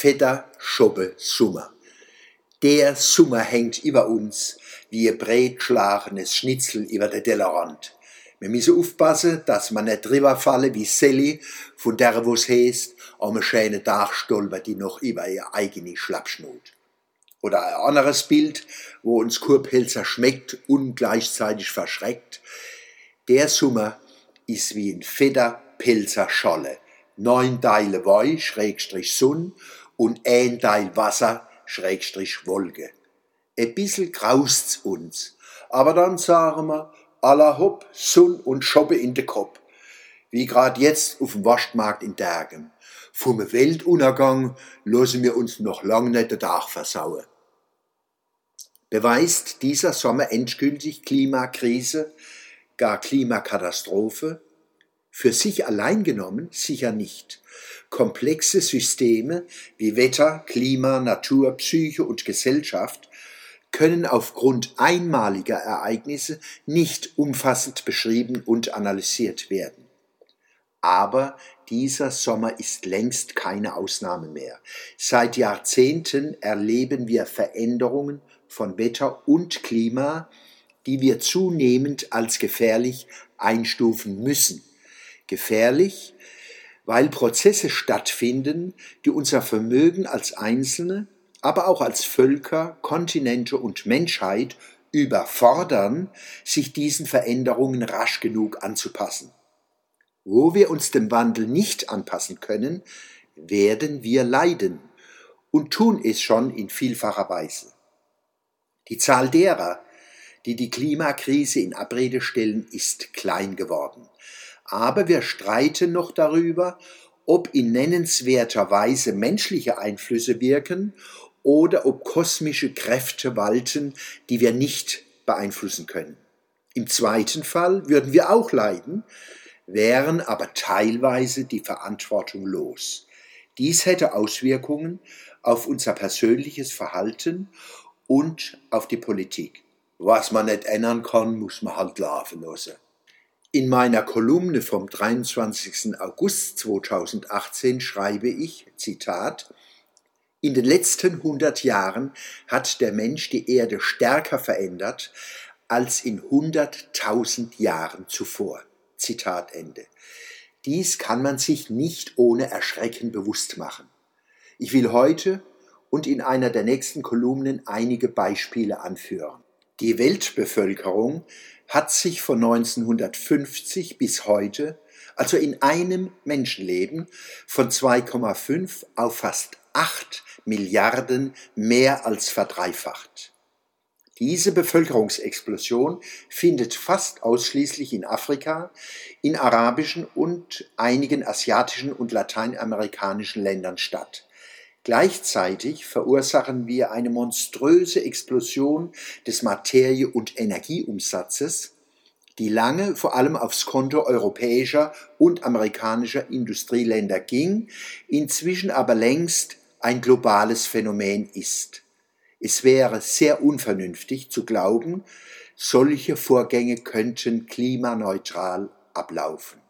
fetter Schoppe Summer. Der Summer hängt über uns wie ein breitgeschlagenes Schnitzel über der Tellerrand. Wir müssen aufpassen, dass man nicht drüber falle wie Sally, von der wo's heißt, am schönen Tag stolpert die noch über ihr eigene Schlappschnut. Oder ein anderes Bild, wo uns Kurpilzer schmeckt und gleichzeitig verschreckt. Der Summer ist wie ein fetter Pilzer Scholle. Neun Teile Woi, Schrägstrich Sonn und ein Teil Wasser, Schrägstrich Wolke. Ein bissel graust's uns, aber dann sagen wir, aller Hopp, Sonn und Schoppe in de Kopf. Wie grad jetzt auf dem Waschmarkt in Dergen. Vom Weltuntergang lassen wir uns noch lang nicht den Tag versauen. Beweist dieser Sommer endgültig Klimakrise, gar Klimakatastrophe? Für sich allein genommen sicher nicht. Komplexe Systeme wie Wetter, Klima, Natur, Psyche und Gesellschaft können aufgrund einmaliger Ereignisse nicht umfassend beschrieben und analysiert werden. Aber dieser Sommer ist längst keine Ausnahme mehr. Seit Jahrzehnten erleben wir Veränderungen von Wetter und Klima, die wir zunehmend als gefährlich einstufen müssen. Gefährlich, weil Prozesse stattfinden, die unser Vermögen als Einzelne, aber auch als Völker, Kontinente und Menschheit überfordern, sich diesen Veränderungen rasch genug anzupassen. Wo wir uns dem Wandel nicht anpassen können, werden wir leiden und tun es schon in vielfacher Weise. Die Zahl derer, die die Klimakrise in Abrede stellen, ist klein geworden aber wir streiten noch darüber, ob in nennenswerter Weise menschliche Einflüsse wirken oder ob kosmische Kräfte walten, die wir nicht beeinflussen können. Im zweiten Fall würden wir auch leiden, wären aber teilweise die Verantwortung los. Dies hätte Auswirkungen auf unser persönliches Verhalten und auf die Politik. Was man nicht ändern kann, muss man halt laufen lassen. In meiner Kolumne vom 23. August 2018 schreibe ich, Zitat, in den letzten 100 Jahren hat der Mensch die Erde stärker verändert als in 100.000 Jahren zuvor. Zitat Ende. Dies kann man sich nicht ohne Erschrecken bewusst machen. Ich will heute und in einer der nächsten Kolumnen einige Beispiele anführen. Die Weltbevölkerung hat sich von 1950 bis heute, also in einem Menschenleben, von 2,5 auf fast 8 Milliarden mehr als verdreifacht. Diese Bevölkerungsexplosion findet fast ausschließlich in Afrika, in arabischen und einigen asiatischen und lateinamerikanischen Ländern statt. Gleichzeitig verursachen wir eine monströse Explosion des Materie- und Energieumsatzes, die lange vor allem aufs Konto europäischer und amerikanischer Industrieländer ging, inzwischen aber längst ein globales Phänomen ist. Es wäre sehr unvernünftig zu glauben, solche Vorgänge könnten klimaneutral ablaufen.